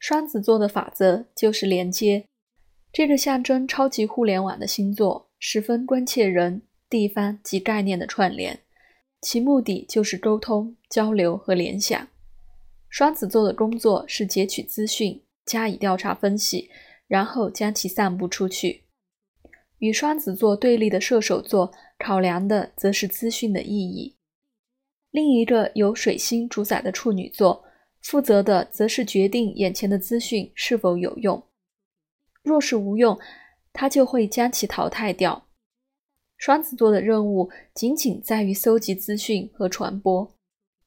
双子座的法则就是连接，这个象征超级互联网的星座，十分关切人、地方及概念的串联，其目的就是沟通、交流和联想。双子座的工作是截取资讯，加以调查分析，然后将其散布出去。与双子座对立的射手座，考量的则是资讯的意义。另一个由水星主宰的处女座。负责的则是决定眼前的资讯是否有用。若是无用，他就会将其淘汰掉。双子座的任务仅仅在于搜集资讯和传播，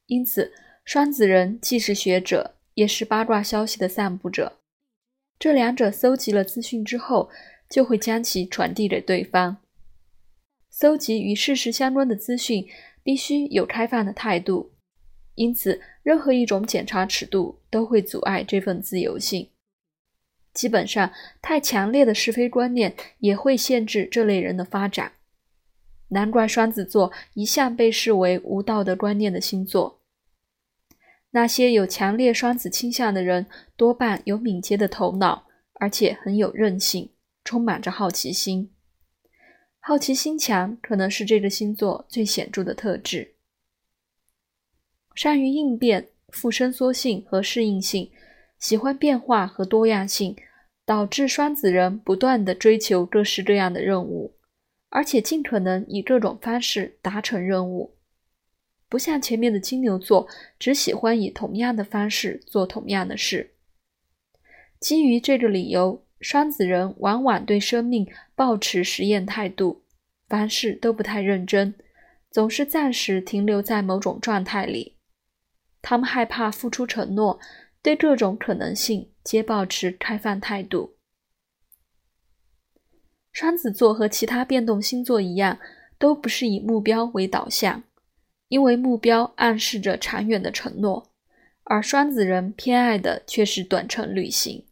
因此双子人既是学者，也是八卦消息的散布者。这两者搜集了资讯之后，就会将其传递给对方。搜集与事实相关的资讯，必须有开放的态度。因此，任何一种检查尺度都会阻碍这份自由性。基本上，太强烈的是非观念也会限制这类人的发展。难怪双子座一向被视为无道德观念的星座。那些有强烈双子倾向的人，多半有敏捷的头脑，而且很有韧性，充满着好奇心。好奇心强，可能是这个星座最显著的特质。善于应变、富伸缩性和适应性，喜欢变化和多样性，导致双子人不断地追求各式各样的任务，而且尽可能以各种方式达成任务。不像前面的金牛座，只喜欢以同样的方式做同样的事。基于这个理由，双子人往往对生命抱持实验态度，凡事都不太认真，总是暂时停留在某种状态里。他们害怕付出承诺，对各种可能性皆保持开放态度。双子座和其他变动星座一样，都不是以目标为导向，因为目标暗示着长远的承诺，而双子人偏爱的却是短程旅行，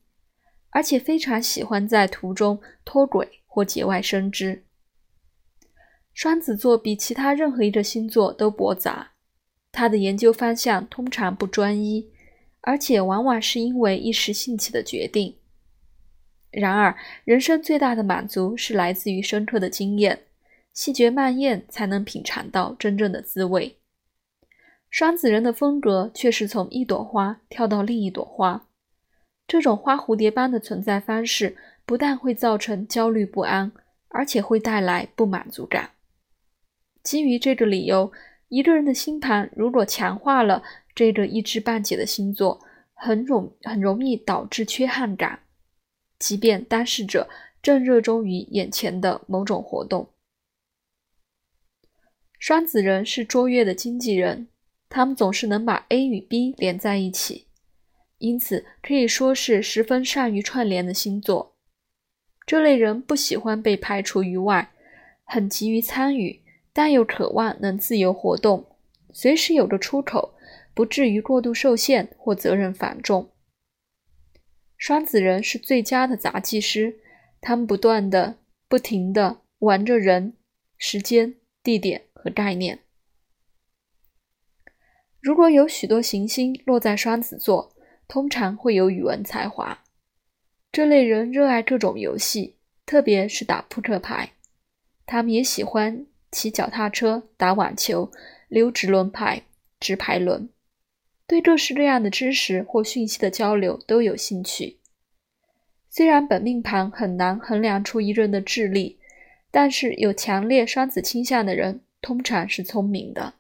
而且非常喜欢在途中脱轨或节外生枝。双子座比其他任何一个星座都驳杂。他的研究方向通常不专一，而且往往是因为一时兴起的决定。然而，人生最大的满足是来自于深刻的经验，细嚼慢咽才能品尝到真正的滋味。双子人的风格却是从一朵花跳到另一朵花，这种花蝴蝶般的存在方式不但会造成焦虑不安，而且会带来不满足感。基于这个理由。一个人的星盘如果强化了这个一知半解的星座，很容很容易导致缺憾感，即便当事者正热衷于眼前的某种活动。双子人是卓越的经纪人，他们总是能把 A 与 B 连在一起，因此可以说是十分善于串联的星座。这类人不喜欢被排除于外，很急于参与。但又渴望能自由活动，随时有个出口，不至于过度受限或责任繁重。双子人是最佳的杂技师，他们不断的、不停的玩着人、时间、地点和概念。如果有许多行星落在双子座，通常会有语文才华。这类人热爱各种游戏，特别是打扑克牌。他们也喜欢。骑脚踏车、打网球、溜直轮牌、直排轮，对各式各样的知识或讯息的交流都有兴趣。虽然本命盘很难衡量出一个人的智力，但是有强烈双子倾向的人通常是聪明的。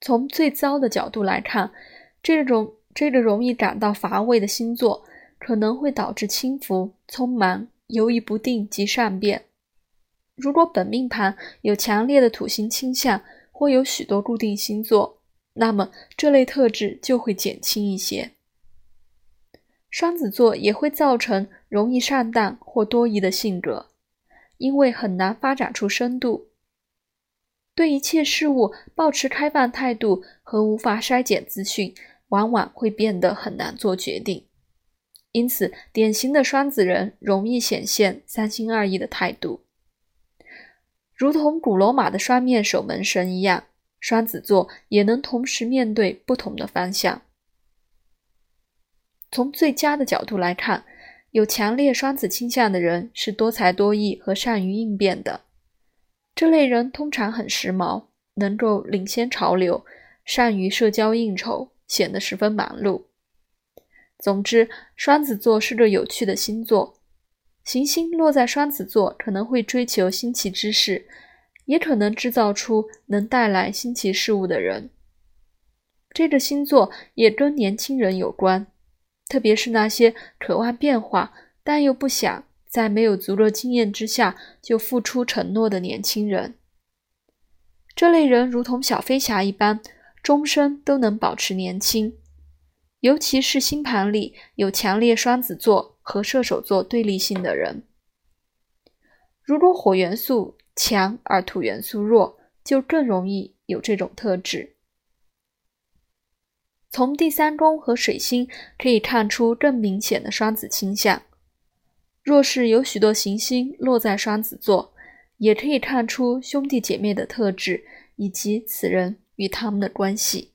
从最糟的角度来看，这种这个容易感到乏味的星座可能会导致轻浮、匆忙、犹豫不定及善变。如果本命盘有强烈的土星倾向，或有许多固定星座，那么这类特质就会减轻一些。双子座也会造成容易上当或多疑的性格，因为很难发展出深度，对一切事物保持开放态度和无法筛减资讯，往往会变得很难做决定。因此，典型的双子人容易显现三心二意的态度。如同古罗马的双面守门神一样，双子座也能同时面对不同的方向。从最佳的角度来看，有强烈双子倾向的人是多才多艺和善于应变的。这类人通常很时髦，能够领先潮流，善于社交应酬，显得十分忙碌。总之，双子座是个有趣的星座。行星落在双子座，可能会追求新奇之事，也可能制造出能带来新奇事物的人。这个星座也跟年轻人有关，特别是那些渴望变化但又不想在没有足够经验之下就付出承诺的年轻人。这类人如同小飞侠一般，终身都能保持年轻。尤其是星盘里有强烈双子座和射手座对立性的人，如果火元素强而土元素弱，就更容易有这种特质。从第三宫和水星可以看出更明显的双子倾向。若是有许多行星落在双子座，也可以看出兄弟姐妹的特质以及此人与他们的关系。